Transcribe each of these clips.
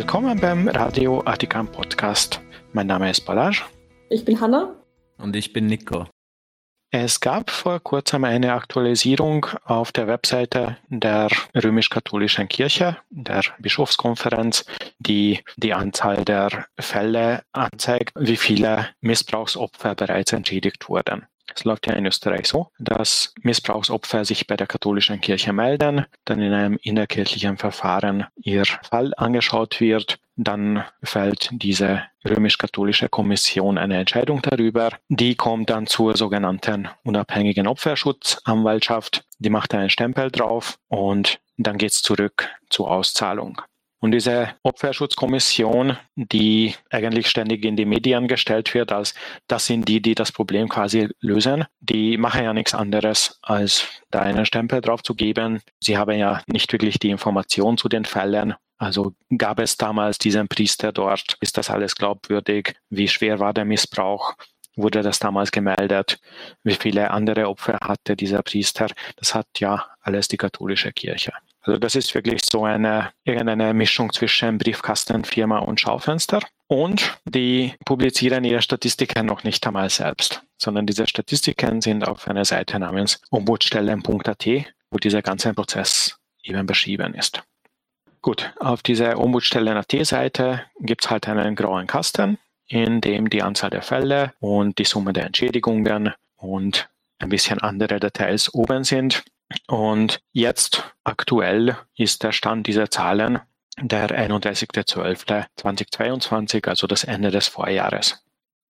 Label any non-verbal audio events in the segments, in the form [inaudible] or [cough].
Willkommen beim Radio Artikan Podcast. Mein Name ist Balaj. Ich bin Hanna. Und ich bin Nico. Es gab vor kurzem eine Aktualisierung auf der Webseite der römisch-katholischen Kirche, der Bischofskonferenz, die die Anzahl der Fälle anzeigt, wie viele Missbrauchsopfer bereits entschädigt wurden. Es läuft ja in Österreich so, dass Missbrauchsopfer sich bei der katholischen Kirche melden, dann in einem innerkirchlichen Verfahren ihr Fall angeschaut wird, dann fällt diese römisch-katholische Kommission eine Entscheidung darüber. Die kommt dann zur sogenannten unabhängigen Opferschutzanwaltschaft. Die macht einen Stempel drauf und dann geht's zurück zur Auszahlung. Und diese Opferschutzkommission, die eigentlich ständig in die Medien gestellt wird, als das sind die, die das Problem quasi lösen, die machen ja nichts anderes, als da einen Stempel drauf zu geben. Sie haben ja nicht wirklich die Information zu den Fällen. Also gab es damals diesen Priester dort? Ist das alles glaubwürdig? Wie schwer war der Missbrauch? Wurde das damals gemeldet? Wie viele andere Opfer hatte dieser Priester? Das hat ja alles die katholische Kirche. Also das ist wirklich so eine irgendeine Mischung zwischen Briefkastenfirma und Schaufenster. Und die publizieren ihre Statistiken noch nicht einmal selbst, sondern diese Statistiken sind auf einer Seite namens ombudsstellen.at, wo dieser ganze Prozess eben beschrieben ist. Gut, auf dieser Ombudsstellen.at-Seite gibt es halt einen grauen Kasten, in dem die Anzahl der Fälle und die Summe der Entschädigungen und ein bisschen andere Details oben sind. Und jetzt aktuell ist der Stand dieser Zahlen der 31.12.2022, also das Ende des Vorjahres.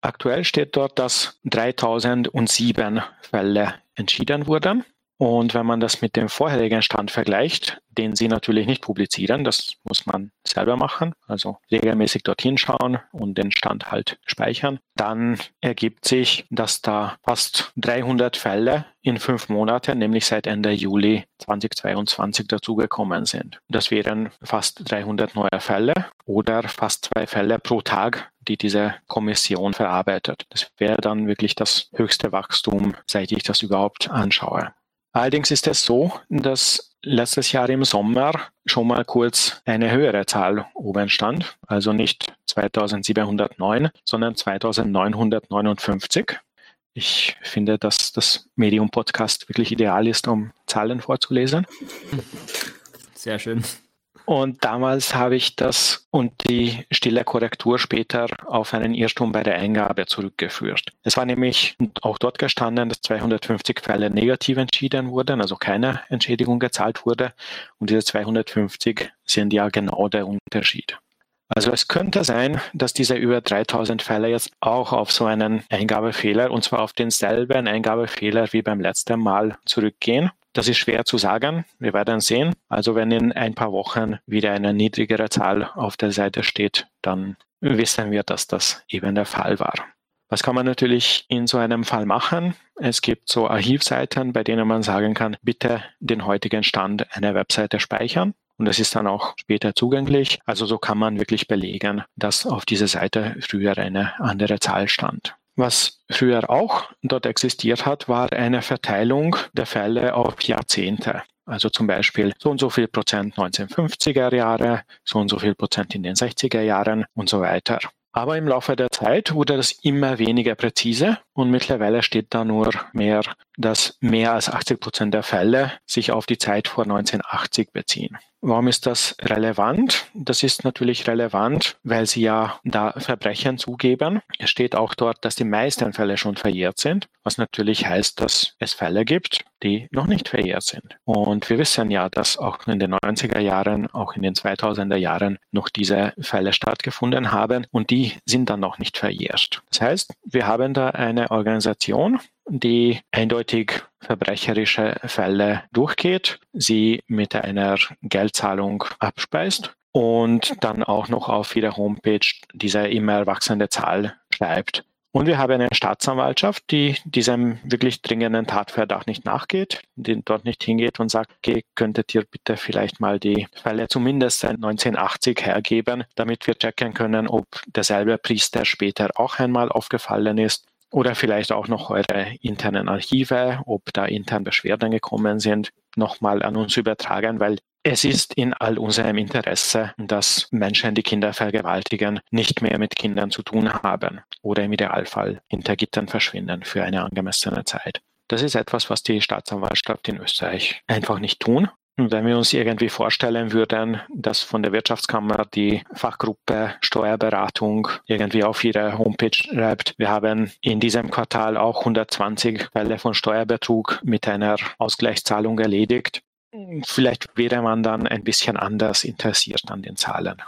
Aktuell steht dort, dass 3007 Fälle entschieden wurden und wenn man das mit dem vorherigen Stand vergleicht, den Sie natürlich nicht publizieren, das muss man selber machen, also regelmäßig dorthin schauen und den Stand halt speichern, dann ergibt sich, dass da fast 300 Fälle in fünf Monaten, nämlich seit Ende Juli 2022 dazugekommen sind. Das wären fast 300 neue Fälle oder fast zwei Fälle pro Tag, die diese Kommission verarbeitet. Das wäre dann wirklich das höchste Wachstum, seit ich das überhaupt anschaue. Allerdings ist es so, dass letztes Jahr im Sommer schon mal kurz eine höhere Zahl oben stand, also nicht 2709, sondern 2959. Ich finde, dass das Medium Podcast wirklich ideal ist, um Zahlen vorzulesen. Sehr schön. Und damals habe ich das und die stille Korrektur später auf einen Irrtum bei der Eingabe zurückgeführt. Es war nämlich auch dort gestanden, dass 250 Fälle negativ entschieden wurden, also keine Entschädigung gezahlt wurde. Und diese 250 sind ja genau der Unterschied. Also es könnte sein, dass diese über 3000 Fälle jetzt auch auf so einen Eingabefehler, und zwar auf denselben Eingabefehler wie beim letzten Mal zurückgehen. Das ist schwer zu sagen. Wir werden sehen. Also wenn in ein paar Wochen wieder eine niedrigere Zahl auf der Seite steht, dann wissen wir, dass das eben der Fall war. Was kann man natürlich in so einem Fall machen? Es gibt so Archivseiten, bei denen man sagen kann, bitte den heutigen Stand einer Webseite speichern. Und das ist dann auch später zugänglich. Also so kann man wirklich belegen, dass auf dieser Seite früher eine andere Zahl stand. Was früher auch dort existiert hat, war eine Verteilung der Fälle auf Jahrzehnte. Also zum Beispiel so und so viel Prozent 1950er Jahre, so und so viel Prozent in den 60er Jahren und so weiter. Aber im Laufe der Zeit wurde das immer weniger präzise und mittlerweile steht da nur mehr, dass mehr als 80 Prozent der Fälle sich auf die Zeit vor 1980 beziehen. Warum ist das relevant? Das ist natürlich relevant, weil sie ja da Verbrechen zugeben. Es steht auch dort, dass die meisten Fälle schon verjährt sind, was natürlich heißt, dass es Fälle gibt, die noch nicht verjährt sind. Und wir wissen ja, dass auch in den 90er Jahren, auch in den 2000er Jahren noch diese Fälle stattgefunden haben und die sind dann noch nicht verjährt. Das heißt, wir haben da eine Organisation, die eindeutig verbrecherische Fälle durchgeht, sie mit einer Geldzahlung abspeist und dann auch noch auf ihrer Homepage diese immer wachsende Zahl schreibt. Und wir haben eine Staatsanwaltschaft, die diesem wirklich dringenden Tatverdacht nicht nachgeht, die dort nicht hingeht und sagt, okay, könntet ihr bitte vielleicht mal die Fälle zumindest seit 1980 hergeben, damit wir checken können, ob derselbe Priester später auch einmal aufgefallen ist oder vielleicht auch noch eure internen Archive, ob da intern Beschwerden gekommen sind, nochmal an uns übertragen, weil es ist in all unserem Interesse, dass Menschen, die Kinder vergewaltigen, nicht mehr mit Kindern zu tun haben oder im Idealfall hinter Gittern verschwinden für eine angemessene Zeit. Das ist etwas, was die Staatsanwaltschaft in Österreich einfach nicht tun. Wenn wir uns irgendwie vorstellen würden, dass von der Wirtschaftskammer die Fachgruppe Steuerberatung irgendwie auf ihre Homepage schreibt, wir haben in diesem Quartal auch 120 Fälle von Steuerbetrug mit einer Ausgleichszahlung erledigt, vielleicht wäre man dann ein bisschen anders interessiert an den Zahlen.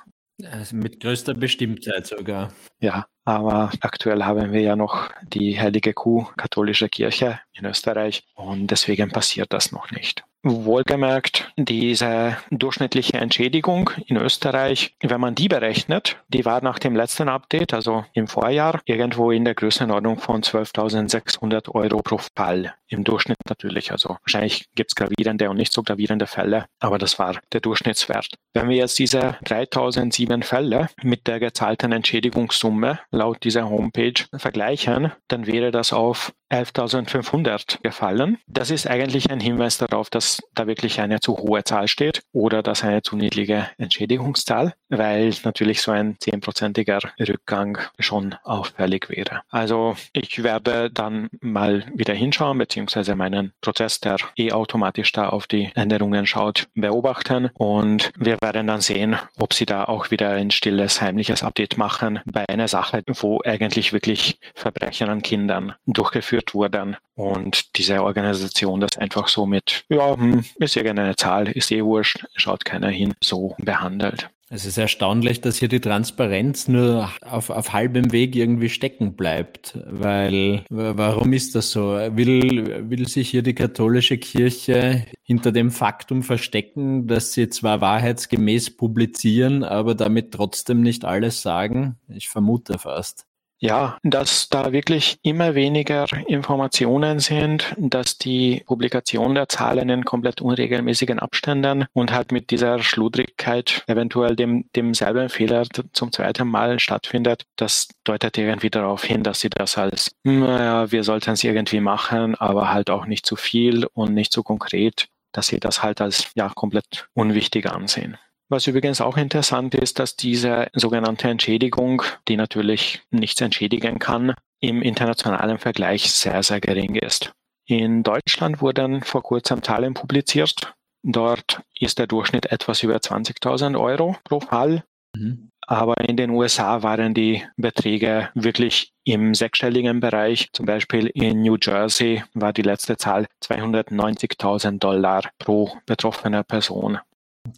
Also mit größter Bestimmtheit sogar. Ja, aber aktuell haben wir ja noch die heilige Kuh katholische Kirche in Österreich und deswegen passiert das noch nicht. Wohlgemerkt, diese durchschnittliche Entschädigung in Österreich, wenn man die berechnet, die war nach dem letzten Update, also im Vorjahr, irgendwo in der Größenordnung von 12.600 Euro pro Fall. Im Durchschnitt natürlich. Also wahrscheinlich gibt es gravierende und nicht so gravierende Fälle, aber das war der Durchschnittswert. Wenn wir jetzt diese 3.007 Fälle mit der gezahlten Entschädigungssumme laut dieser Homepage vergleichen, dann wäre das auf 11.500 gefallen. Das ist eigentlich ein Hinweis darauf, dass da wirklich eine zu hohe Zahl steht oder dass eine zu niedrige Entschädigungszahl, weil natürlich so ein zehnprozentiger Rückgang schon auffällig wäre. Also ich werde dann mal wieder hinschauen, beziehungsweise meinen Prozess, der eh automatisch da auf die Änderungen schaut, beobachten und wir werden dann sehen, ob sie da auch wieder ein stilles, heimliches Update machen bei einer Sache, wo eigentlich wirklich Verbrechen an Kindern durchgeführt eingeführt wurden und diese Organisation das einfach so mit, ja, hm, ist irgendeine Zahl, ist eh wurscht, schaut keiner hin, so behandelt. Es ist erstaunlich, dass hier die Transparenz nur auf, auf halbem Weg irgendwie stecken bleibt. Weil, warum ist das so? Will, will sich hier die katholische Kirche hinter dem Faktum verstecken, dass sie zwar wahrheitsgemäß publizieren, aber damit trotzdem nicht alles sagen? Ich vermute fast. Ja, dass da wirklich immer weniger Informationen sind, dass die Publikation der Zahlen in komplett unregelmäßigen Abständen und halt mit dieser Schludrigkeit eventuell dem, demselben Fehler zum zweiten Mal stattfindet, das deutet irgendwie darauf hin, dass sie das als, naja, wir sollten es irgendwie machen, aber halt auch nicht zu viel und nicht zu konkret, dass sie das halt als ja komplett unwichtig ansehen. Was übrigens auch interessant ist, dass diese sogenannte Entschädigung, die natürlich nichts entschädigen kann, im internationalen Vergleich sehr, sehr gering ist. In Deutschland wurden vor kurzem Zahlen publiziert. Dort ist der Durchschnitt etwas über 20.000 Euro pro Fall. Mhm. Aber in den USA waren die Beträge wirklich im sechsstelligen Bereich. Zum Beispiel in New Jersey war die letzte Zahl 290.000 Dollar pro betroffener Person.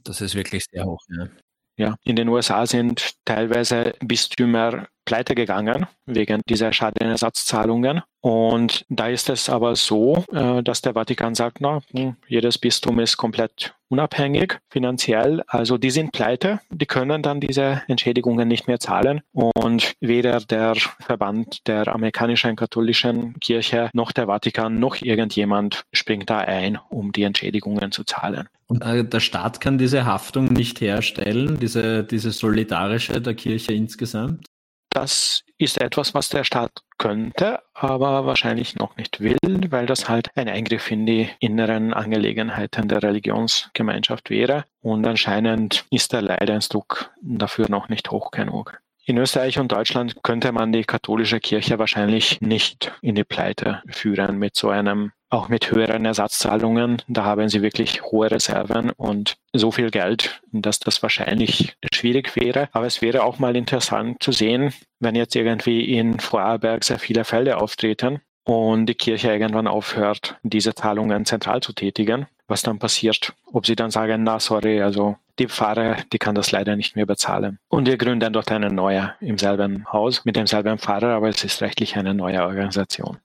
Das ist wirklich sehr hoch. Ja. Ja, in den USA sind teilweise Bistümer pleite gegangen wegen dieser Schadenersatzzahlungen. Und da ist es aber so, äh, dass der Vatikan sagt, na, hm, jedes Bistum ist komplett unabhängig finanziell. Also die sind pleite, die können dann diese Entschädigungen nicht mehr zahlen. Und weder der Verband der amerikanischen katholischen Kirche noch der Vatikan noch irgendjemand springt da ein, um die Entschädigungen zu zahlen. Und äh, der Staat kann diese Haftung nicht herstellen, diese, diese solidarische der Kirche insgesamt? Das ist etwas, was der Staat könnte, aber wahrscheinlich noch nicht will, weil das halt ein Eingriff in die inneren Angelegenheiten der Religionsgemeinschaft wäre. Und anscheinend ist der Leidensdruck dafür noch nicht hoch genug. In Österreich und Deutschland könnte man die katholische Kirche wahrscheinlich nicht in die Pleite führen mit so einem auch mit höheren Ersatzzahlungen. Da haben sie wirklich hohe Reserven und so viel Geld, dass das wahrscheinlich schwierig wäre. Aber es wäre auch mal interessant zu sehen, wenn jetzt irgendwie in Vorarlberg sehr viele Fälle auftreten und die Kirche irgendwann aufhört, diese Zahlungen zentral zu tätigen, was dann passiert. Ob sie dann sagen, na sorry, also die Pfarrer, die kann das leider nicht mehr bezahlen. Und wir gründen dort eine neue im selben Haus mit demselben Pfarrer, aber es ist rechtlich eine neue Organisation.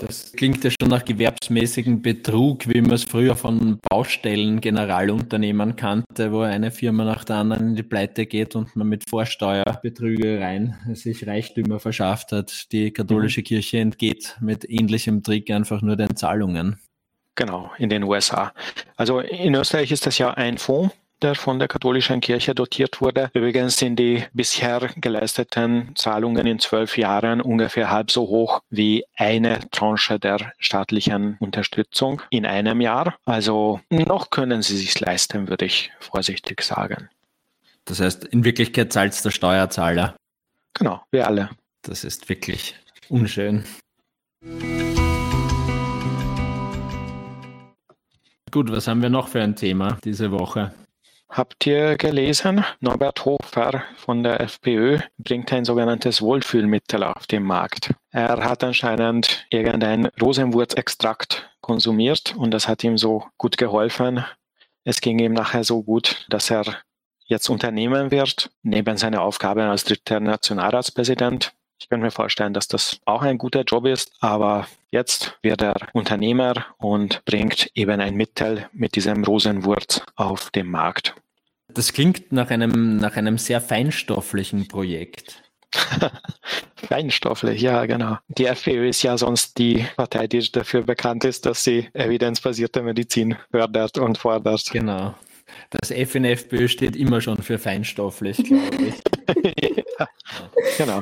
Das klingt ja schon nach gewerbsmäßigem Betrug, wie man es früher von Baustellen Generalunternehmen kannte, wo eine Firma nach der anderen in die Pleite geht und man mit Vorsteuerbetrügereien sich Reichtümer verschafft hat. Die katholische mhm. Kirche entgeht mit ähnlichem Trick einfach nur den Zahlungen. Genau, in den USA. Also in Österreich ist das ja ein Fonds, der von der katholischen Kirche dotiert wurde. Übrigens sind die bisher geleisteten Zahlungen in zwölf Jahren ungefähr halb so hoch wie eine Tranche der staatlichen Unterstützung in einem Jahr. Also noch können sie sich leisten, würde ich vorsichtig sagen. Das heißt, in Wirklichkeit zahlt es der Steuerzahler. Genau, wir alle. Das ist wirklich unschön. Gut, was haben wir noch für ein Thema diese Woche? Habt ihr gelesen? Norbert Hofer von der FPÖ bringt ein sogenanntes Wohlfühlmittel auf den Markt. Er hat anscheinend irgendein Rosenwurzextrakt konsumiert und das hat ihm so gut geholfen. Es ging ihm nachher so gut, dass er jetzt Unternehmen wird, neben seiner Aufgabe als dritter Nationalratspräsident. Ich kann mir vorstellen, dass das auch ein guter Job ist, aber jetzt wird er Unternehmer und bringt eben ein Mittel mit diesem Rosenwurz auf den Markt. Das klingt nach einem, nach einem sehr feinstofflichen Projekt. [laughs] Feinstofflich, ja, genau. Die FPÖ ist ja sonst die Partei, die dafür bekannt ist, dass sie evidenzbasierte Medizin fördert und fordert. Genau. Das F in FPÖ steht immer schon für feinstofflich, glaube ich. [laughs] ja, genau.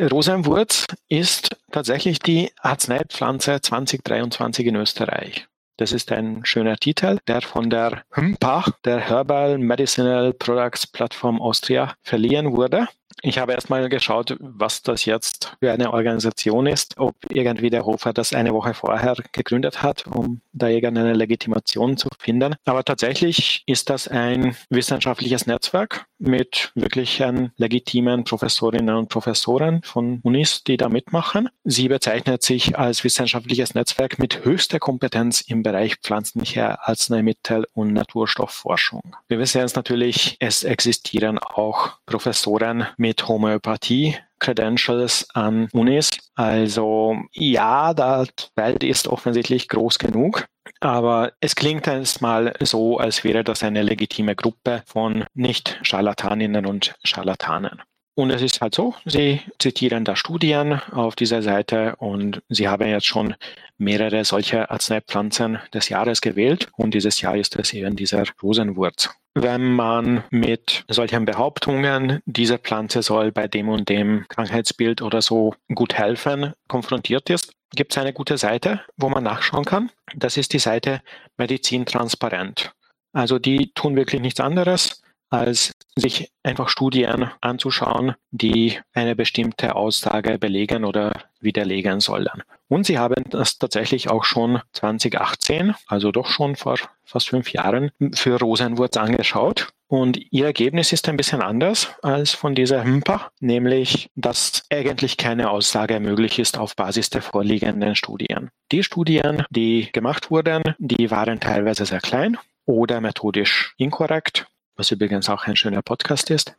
Rosenwurz ist tatsächlich die Arzneipflanze 2023 in Österreich. Das ist ein schöner Titel, der von der HMPA, der Herbal Medicinal Products Platform Austria, verliehen wurde. Ich habe erstmal geschaut, was das jetzt für eine Organisation ist, ob irgendwie der Hofer das eine Woche vorher gegründet hat, um da irgendeine Legitimation zu finden. Aber tatsächlich ist das ein wissenschaftliches Netzwerk mit wirklichen legitimen Professorinnen und Professoren von Unis, die da mitmachen. Sie bezeichnet sich als wissenschaftliches Netzwerk mit höchster Kompetenz im Bereich pflanzlicher Arzneimittel und Naturstoffforschung. Wir wissen jetzt natürlich, es existieren auch Professoren mit Homöopathie Credentials an Unis. Also ja, das Feld ist offensichtlich groß genug. Aber es klingt erstmal so, als wäre das eine legitime Gruppe von Nicht-Scharlataninnen und Scharlatanen. Und es ist halt so, Sie zitieren da Studien auf dieser Seite und Sie haben jetzt schon mehrere solche Arzneipflanzen des Jahres gewählt und dieses Jahr ist es eben dieser Rosenwurz wenn man mit solchen Behauptungen, diese Pflanze soll bei dem und dem Krankheitsbild oder so gut helfen, konfrontiert ist, gibt es eine gute Seite, wo man nachschauen kann. Das ist die Seite Medizin Transparent. Also die tun wirklich nichts anderes, als sich einfach Studien anzuschauen, die eine bestimmte Aussage belegen oder widerlegen sollen. Und sie haben das tatsächlich auch schon 2018, also doch schon vor fast fünf Jahren, für Rosenwurz angeschaut. Und ihr Ergebnis ist ein bisschen anders als von dieser HMPA, nämlich, dass eigentlich keine Aussage möglich ist auf Basis der vorliegenden Studien. Die Studien, die gemacht wurden, die waren teilweise sehr klein oder methodisch inkorrekt was übrigens auch ein schöner Podcast ist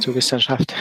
zur Wissenschaft.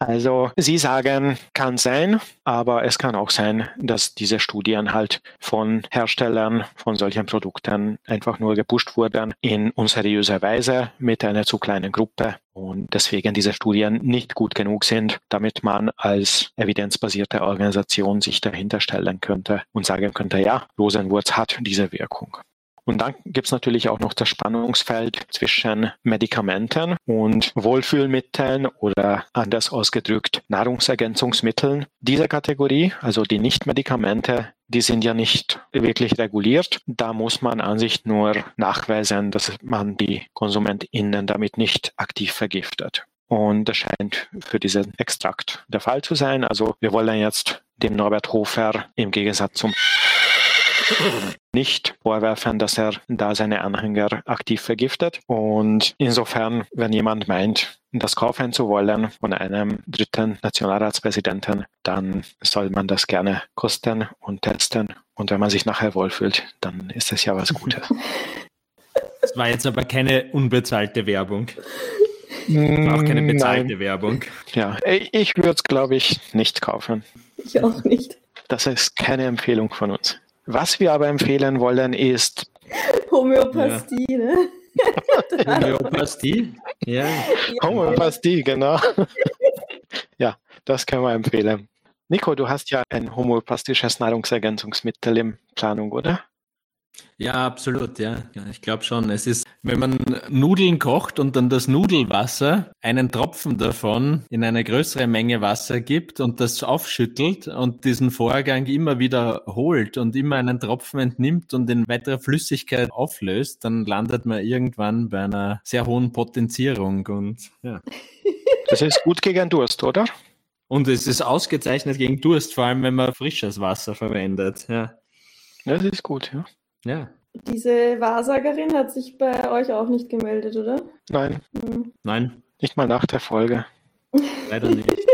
Also Sie sagen, kann sein, aber es kann auch sein, dass diese Studien halt von Herstellern von solchen Produkten einfach nur gepusht wurden in unseriöser Weise mit einer zu kleinen Gruppe und deswegen diese Studien nicht gut genug sind, damit man als evidenzbasierte Organisation sich dahinter stellen könnte und sagen könnte, ja, Rosenwurz hat diese Wirkung. Und dann gibt es natürlich auch noch das Spannungsfeld zwischen Medikamenten und Wohlfühlmitteln oder anders ausgedrückt Nahrungsergänzungsmitteln. Diese Kategorie, also die Nicht-Medikamente, die sind ja nicht wirklich reguliert. Da muss man an sich nur nachweisen, dass man die KonsumentInnen damit nicht aktiv vergiftet. Und das scheint für diesen Extrakt der Fall zu sein. Also wir wollen jetzt dem Norbert Hofer im Gegensatz zum nicht vorwerfen, dass er da seine Anhänger aktiv vergiftet. Und insofern, wenn jemand meint, das kaufen zu wollen von einem dritten Nationalratspräsidenten, dann soll man das gerne kosten und testen. Und wenn man sich nachher wohlfühlt, dann ist das ja was Gutes. Das war jetzt aber keine unbezahlte Werbung. Auch keine bezahlte Nein. Werbung. Ja, ich würde es, glaube ich, nicht kaufen. Ich auch nicht. Das ist keine Empfehlung von uns. Was wir aber empfehlen wollen, ist Homöopathie, ja. ne? [laughs] Homöopathie? Ja. Homöopathie, genau. [laughs] ja, das können wir empfehlen. Nico, du hast ja ein homöopathisches Nahrungsergänzungsmittel in Planung, oder? Ja, absolut, ja. Ich glaube schon. Es ist, wenn man Nudeln kocht und dann das Nudelwasser, einen Tropfen davon in eine größere Menge Wasser gibt und das aufschüttelt und diesen Vorgang immer wiederholt und immer einen Tropfen entnimmt und in weiterer Flüssigkeit auflöst, dann landet man irgendwann bei einer sehr hohen Potenzierung und ja. [laughs] Das ist gut gegen Durst, oder? Und es ist ausgezeichnet gegen Durst, vor allem wenn man frisches Wasser verwendet. Ja. Das ist gut, ja. Ja. Diese Wahrsagerin hat sich bei euch auch nicht gemeldet, oder? Nein. Hm. Nein. Nicht mal nach der Folge. Leider nicht. [laughs]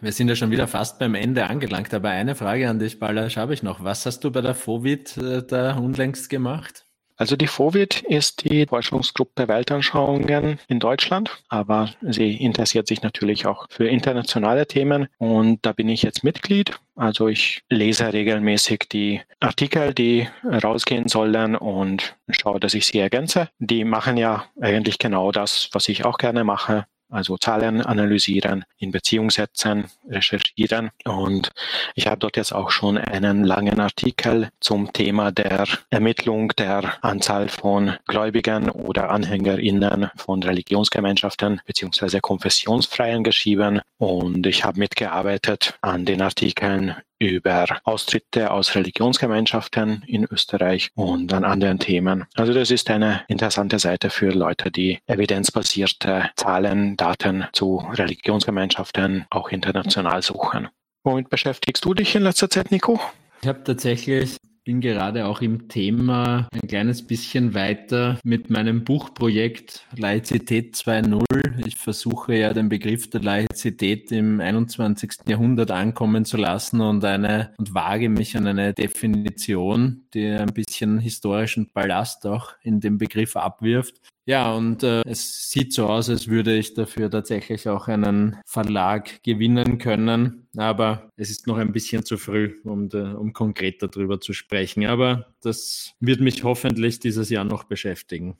Wir sind ja schon wieder fast beim Ende angelangt, aber eine Frage an dich, Ballasch, habe ich noch. Was hast du bei der FOVID äh, da unlängst gemacht? Also die FOVID ist die Forschungsgruppe Weltanschauungen in Deutschland, aber sie interessiert sich natürlich auch für internationale Themen und da bin ich jetzt Mitglied. Also ich lese regelmäßig die Artikel, die rausgehen sollen und schaue, dass ich sie ergänze. Die machen ja eigentlich genau das, was ich auch gerne mache also Zahlen analysieren, in Beziehung setzen, recherchieren. Und ich habe dort jetzt auch schon einen langen Artikel zum Thema der Ermittlung der Anzahl von Gläubigen oder AnhängerInnen von Religionsgemeinschaften beziehungsweise Konfessionsfreien geschrieben. Und ich habe mitgearbeitet an den Artikeln über Austritte aus Religionsgemeinschaften in Österreich und an anderen Themen. Also das ist eine interessante Seite für Leute, die evidenzbasierte Zahlen, Daten zu Religionsgemeinschaften auch international suchen. Womit beschäftigst du dich in letzter Zeit, Nico? Ich habe tatsächlich bin gerade auch im Thema ein kleines bisschen weiter mit meinem Buchprojekt Laizität 2.0. Ich versuche ja den Begriff der Laizität im 21. Jahrhundert ankommen zu lassen und eine und wage mich an eine Definition, die ein bisschen historischen Ballast auch in dem Begriff abwirft. Ja, und äh, es sieht so aus, als würde ich dafür tatsächlich auch einen Verlag gewinnen können. Aber es ist noch ein bisschen zu früh, um, de, um konkret darüber zu sprechen. Aber das wird mich hoffentlich dieses Jahr noch beschäftigen.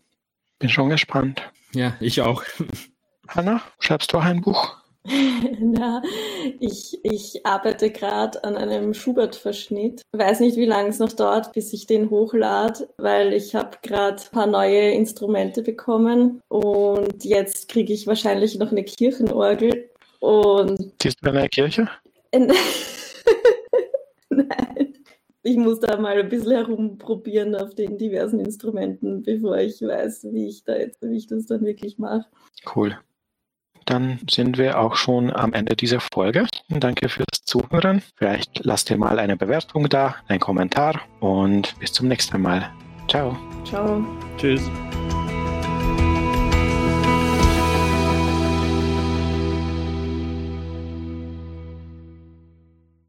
Bin schon gespannt. Ja, ich auch. Hanna, schreibst du auch ein Buch? [laughs] Na, ich, ich arbeite gerade an einem Schubert-Verschnitt. Weiß nicht, wie lange es noch dauert, bis ich den hochlade, weil ich habe gerade ein paar neue Instrumente bekommen und jetzt kriege ich wahrscheinlich noch eine Kirchenorgel. Und Siehst du eine Kirche? [laughs] Nein. Ich muss da mal ein bisschen herumprobieren auf den diversen Instrumenten, bevor ich weiß, wie ich da jetzt, wie ich das dann wirklich mache. Cool dann sind wir auch schon am Ende dieser Folge. Danke fürs Zuhören. Vielleicht lasst ihr mal eine Bewertung da, einen Kommentar und bis zum nächsten Mal. Ciao. Ciao. Tschüss.